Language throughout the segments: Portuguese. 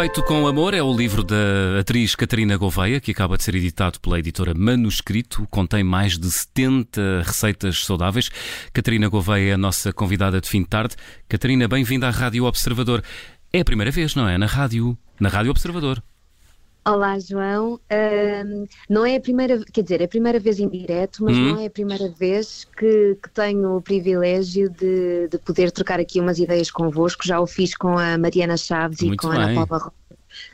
Feito com Amor é o livro da atriz Catarina Gouveia, que acaba de ser editado pela editora Manuscrito. Contém mais de 70 receitas saudáveis. Catarina Gouveia é a nossa convidada de fim de tarde. Catarina, bem-vinda à Rádio Observador. É a primeira vez, não é? Na Rádio, na Rádio Observador. Olá, João. Um, não é a primeira, quer dizer, é a primeira vez em direto, mas Hum. não é a primeira vez que, que tenho o privilégio de, de poder trocar aqui umas ideias convosco. Já o fiz com a Mariana Chaves Muito e com a bem. Ana Paula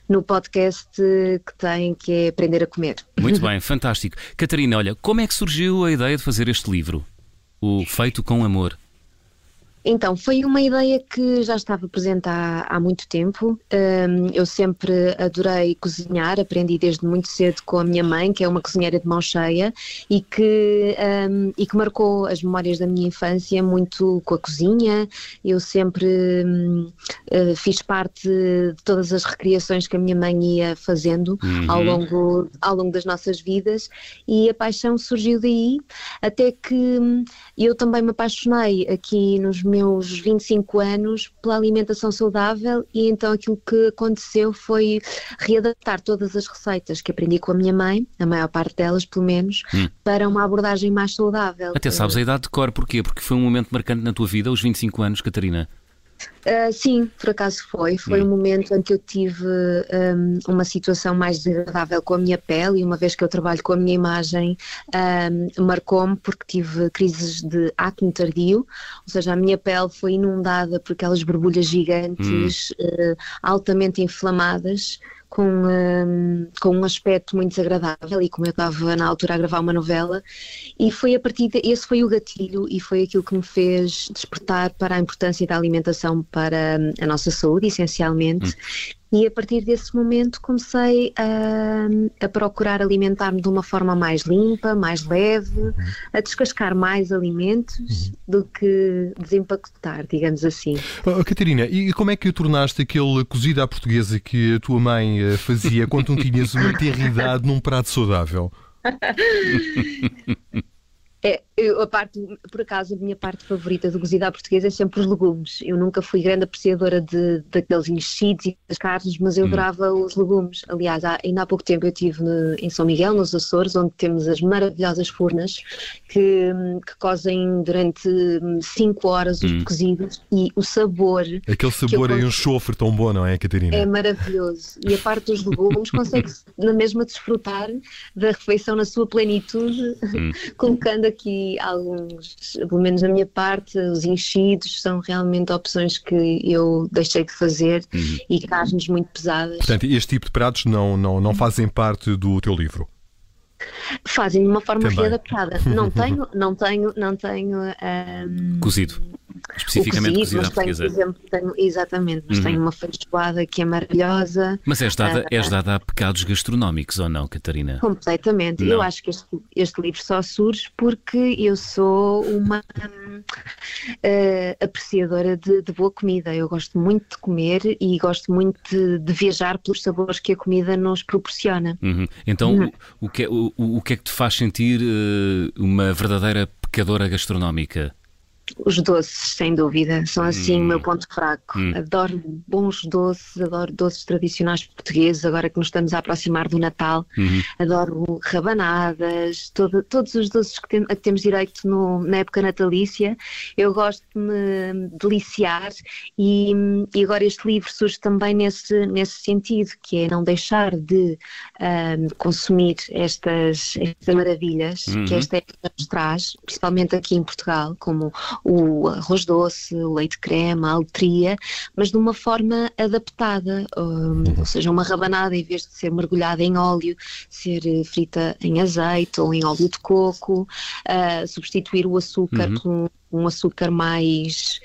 no podcast que tem, que é Aprender a Comer. Muito bem, fantástico. Catarina, olha, como é que surgiu a ideia de fazer este livro? O Feito com Amor. Então, foi uma ideia que já estava presente há, há muito tempo. Hum, eu sempre adorei cozinhar, aprendi desde muito cedo com a minha mãe, que é uma cozinheira de mão cheia e que, hum, e que marcou as memórias da minha infância muito com a cozinha. Eu sempre hum, eh, fiz parte de todas as recriações que a minha mãe ia fazendo Uhum. ao, longo, ao longo das nossas vidas e a paixão surgiu daí, até que hum, eu também me apaixonei aqui nos meus 25 anos pela alimentação saudável e então aquilo que aconteceu foi readaptar todas as receitas que aprendi com a minha mãe, a maior parte delas pelo menos, Hum. para uma abordagem mais saudável. Até sabes a idade de cor, porquê? Porque foi um momento marcante na tua vida, aos 25 anos, Catarina. Uh, sim, por acaso foi. Foi um momento em que eu tive um, uma situação mais desagradável com a minha pele e uma vez que eu trabalho com a minha imagem, um, marcou-me porque tive crises de acne tardio, ou seja, a minha pele foi inundada por aquelas borbulhas gigantes, uh, altamente inflamadas. Com, um, com um aspecto muito desagradável e como eu estava na altura a gravar uma novela e foi a partir de, esse foi o gatilho e foi aquilo que me fez despertar para a importância da alimentação para hum, a nossa saúde, essencialmente. E a partir desse momento comecei a, a procurar alimentar-me de uma forma mais limpa, mais leve, a descascar mais alimentos do que desempacotar, digamos assim. Oh, Catarina, e como é que tornaste aquele cozido à portuguesa que a tua mãe eh, fazia quando tu tinhas uma terridade num prato saudável? É, eu, a parte, por acaso, a minha parte favorita do cozido à portuguesa é sempre os legumes. Eu nunca fui grande apreciadora de, daqueles enchidos e das carnes, mas eu adorava os legumes. Aliás, há- ainda há pouco tempo eu estive no- em São Miguel, nos Açores, onde temos as maravilhosas furnas que, hum, que cozem durante 5 horas os cozidos e o sabor Aquele sabor em um gosto- enxofre tão bom, não é, Catarina? é maravilhoso. E a parte dos legumes consegue-se na mesma desfrutar da refeição na sua plenitude, colocando aqui alguns, pelo menos da minha parte, os enchidos são realmente opções que eu deixei de fazer e carnes muito pesadas. Portanto, este tipo de pratos não, não, não fazem parte do teu livro. Fazem de uma forma Também. readaptada. Não tenho, não tenho, não tenho ahm, Cozido. Especificamente cozido à mas tenho, por portuguesa. exemplo, tenho, exatamente, mas tenho uma feijoada que é maravilhosa. Mas és dada, Ah. és dada a pecados gastronómicos ou não, Catarina? Completamente. Não. Eu acho que este, este livro só surge porque eu sou uma eh, apreciadora de, de boa comida. Eu gosto muito de comer e gosto muito de, de viajar pelos sabores que a comida nos proporciona. Uhum. Então, o, o que é, o, o que é que te faz sentir eh, uma verdadeira pecadora gastronómica? Os doces, sem dúvida, são assim o meu ponto fraco. Hum. Adoro bons doces, adoro doces tradicionais portugueses, agora que nos estamos a aproximar do Natal. Uhum. Adoro rabanadas, todo- todos os doces que, tem- a que temos direito no- na época natalícia. Eu gosto de me deliciar e, e agora este livro surge também nesse, nesse sentido, que é não deixar de ahm, consumir estas, estas maravilhas que Uhum. esta época nos traz, principalmente aqui em Portugal, como o arroz doce, o leite creme, a altria, mas de uma forma adaptada, hum, ou seja, uma rabanada em vez de ser mergulhada em óleo, ser eh, frita em azeite ou em óleo de coco, ah, substituir o açúcar por um, um açúcar mais,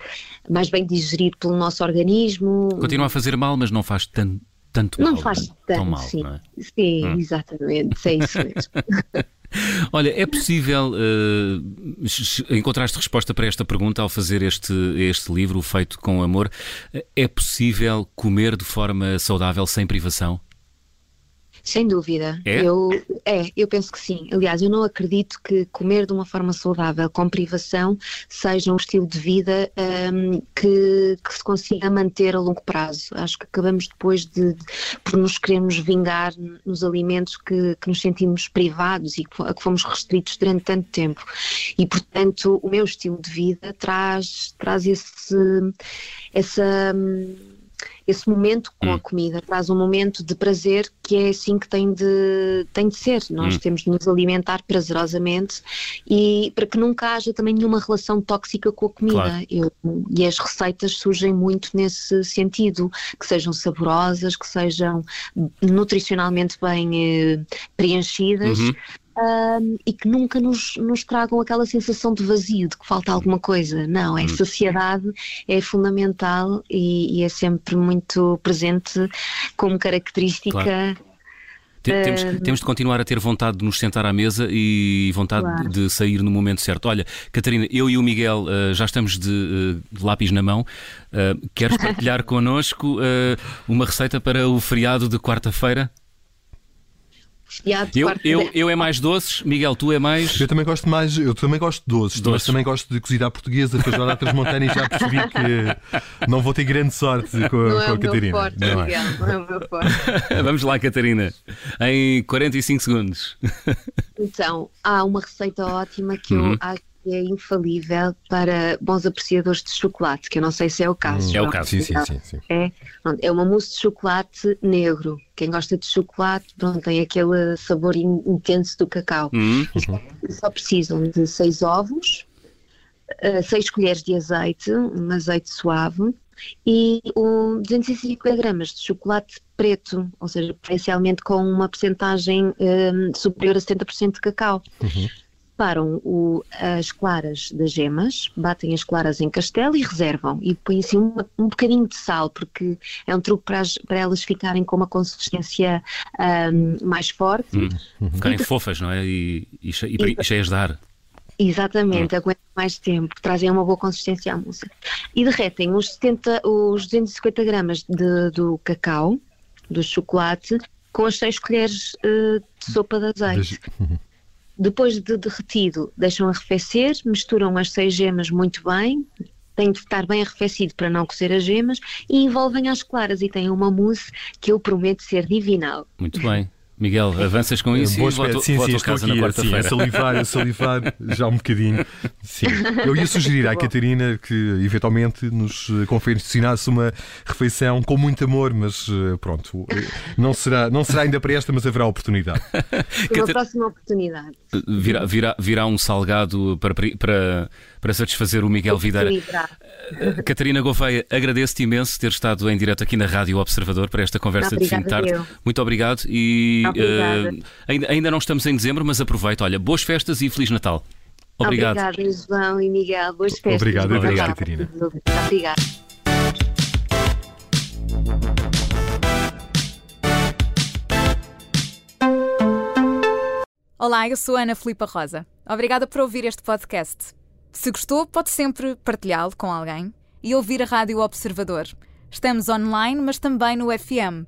mais bem digerido pelo nosso organismo. Continua a fazer mal, mas não faz tan, tanto mal. Não faz tão tanto, mal, sim. não é? Sim, exatamente, é isso mesmo. Olha, é possível. ch- encontraste resposta para esta pergunta ao fazer este, este livro, Feito com Amor. É possível comer de forma saudável sem privação? Sem dúvida. É? Eu, é, eu penso que sim. Aliás, eu não acredito que comer de uma forma saudável, com privação, seja um estilo de vida um, que, que, se consiga manter a longo prazo. Acho que acabamos depois de, de por nos queremos vingar nos alimentos que, que nos sentimos privados e que, a que fomos restritos durante tanto tempo. E, portanto, o meu estilo de vida traz, traz esse, essa hum, esse momento com hum. a comida, traz um momento de prazer que é assim que tem de, tem de ser. Nós hum. temos de nos alimentar prazerosamente e para que nunca haja também nenhuma relação tóxica com a comida. Claro. Eu, e as receitas surgem muito nesse sentido, que sejam saborosas, que sejam nutricionalmente bem eh, preenchidas, uhum um, e que nunca nos, nos, tragam aquela sensação de vazio, de que falta alguma coisa. Não, é hum. saciedade, é fundamental e, e é sempre muito presente como característica. Claro. Temos, temos, de continuar a ter vontade de nos sentar à mesa e vontade claro. de sair no momento certo. Olha, Catarina, eu e o Miguel uh, já estamos de, uh, de, lápis na mão. Uh, queres partilhar connosco uma receita para o feriado de quarta-feira? Eu, eu, eu é mais doces, Miguel, tu é mais. Eu também gosto mais, eu também gosto de doces, doces. mas também gosto de cozida à portuguesa, feijoada à transmontana e já percebi que não vou ter grande sorte com, não é com é a Catarina. Forte, não, é. Não é o meu forte. Vamos lá, Catarina, em 45 segundos. Então, há uma receita ótima que uhum. eu acho que é infalível para bons apreciadores de chocolate, que eu não sei se é o caso. Hum, é o caso, sim, sim, sim. É, é uma mousse de chocolate negro. Quem gosta de chocolate pronto, tem aquele sabor intenso do cacau. Uhum. Só precisam de seis ovos, uh, seis colheres de azeite, um azeite suave, e um, 250 gramas de chocolate preto, ou seja, preferencialmente com uma porcentagem um, superior a 70% de cacau. Uhum separam o, as claras das gemas, batem as claras em castelo e reservam. E põem assim um, um bocadinho de sal, porque é um truque para, as, para elas ficarem com uma consistência um, mais forte. Hum, uhum. Ficarem e, fofas, não é? E, e, e cheias de ar. Exatamente, hum. aguentam mais tempo, trazem uma boa consistência à mousse. E derretem os, 70, os 250 gramas de, do cacau, do chocolate, com as 6 colheres uh, de sopa de azeite. Uhum. Depois de derretido, deixam arrefecer, misturam as seis gemas muito bem, tem de estar bem arrefecido para não cozer as gemas e envolvem as claras e têm uma mousse que eu prometo ser divinal. Muito bem. Miguel, avanças com isso Boa e volto, sim, volto sim, a casa aqui, na quarta-feira. a salivar, a salivar já um bocadinho. Sim. Eu ia sugerir à Catarina que eventualmente nos confeccionasse uma refeição com muito amor, mas eh, pronto, não será, não será ainda para esta, mas haverá oportunidade. Uma próxima oportunidade. Virá, virá, virá um salgado para, para, para satisfazer o Miguel Videira. Eh, Catarina Gouveia, agradeço-te imenso ter estado em direto aqui na Rádio Observador para esta conversa de fim de tarde. Eu. Muito obrigado e uh, ainda, ainda não estamos em dezembro, mas aproveito. Olha, boas festas e Feliz Natal. Obrigado. Obrigada, João e Miguel. Boas festas. Obrigado, obrigado, Catarina. Obrigada. Olá, eu sou Ana Filipa Rosa. Obrigada por ouvir este podcast. Se gostou, pode sempre partilhá-lo com alguém e ouvir a Rádio Observador. Estamos online, mas também no FM.